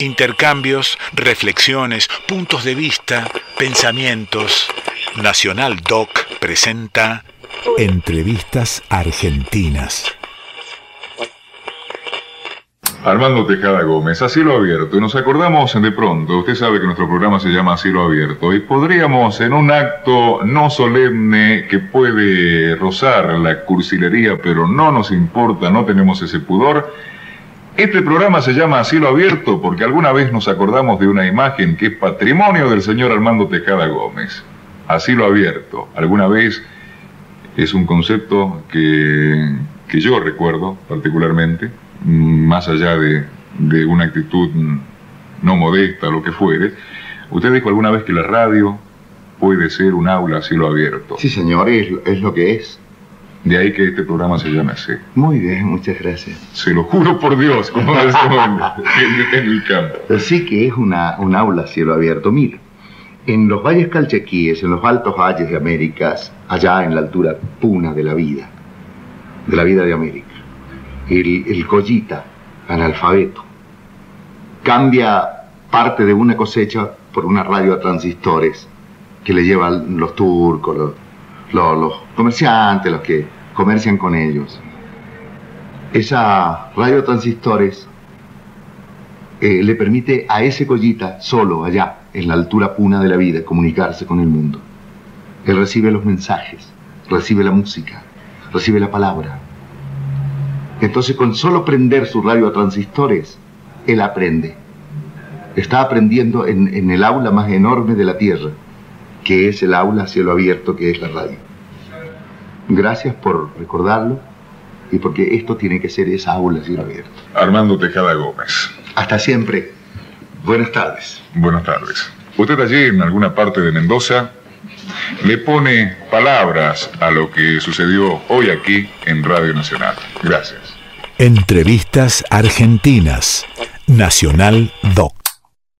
intercambios, reflexiones, puntos de vista, pensamientos. Nacional Doc presenta Entrevistas Argentinas. Armando Tejada Gómez, a cielo abierto. Nos acordamos de pronto, usted sabe que nuestro programa se llama Cielo Abierto, y podríamos en un acto no solemne que puede rozar la cursilería, pero no nos importa, no tenemos ese pudor, este programa se llama Cielo Abierto porque alguna vez nos acordamos de una imagen que es patrimonio del señor Armando Tejada Gómez. A cielo abierto. Alguna vez es un concepto que, que yo recuerdo particularmente más allá de, una actitud no modesta, lo que fuere, usted dijo alguna vez que la radio puede ser un aula a abierto. Sí, señor, es, lo que es. De ahí que este programa se llame así. Muy bien, muchas gracias. Se lo juro por Dios, como decimos en, el campo. Sí que es una, un aula a cielo abierto. Mira, en los valles calchaquíes, en los altos valles de Américas, allá en la altura puna de la vida, de la vida de América, el, el collita, analfabeto, cambia parte de una cosecha por una radio a transistores que le llevan los turcos, los, comerciantes, los que comercian con ellos. Esa radio transistores eh, le permite a ese collita, solo allá, en la altura puna de la vida, comunicarse con el mundo. Él recibe los mensajes, recibe la música, recibe la palabra, entonces con solo prender su radio transistores, él aprende. Está aprendiendo en, el aula más enorme de la Tierra, que es el aula a cielo abierto que es la radio. Gracias por recordarlo y porque esto tiene que ser esa aula a cielo abierto. Armando Tejada Gómez. Hasta siempre. Buenas tardes. Buenas tardes. Usted allí en alguna parte de Mendoza le pone palabras a lo que sucedió hoy aquí en Radio Nacional. Gracias. Entrevistas Argentinas. Nacional Doc.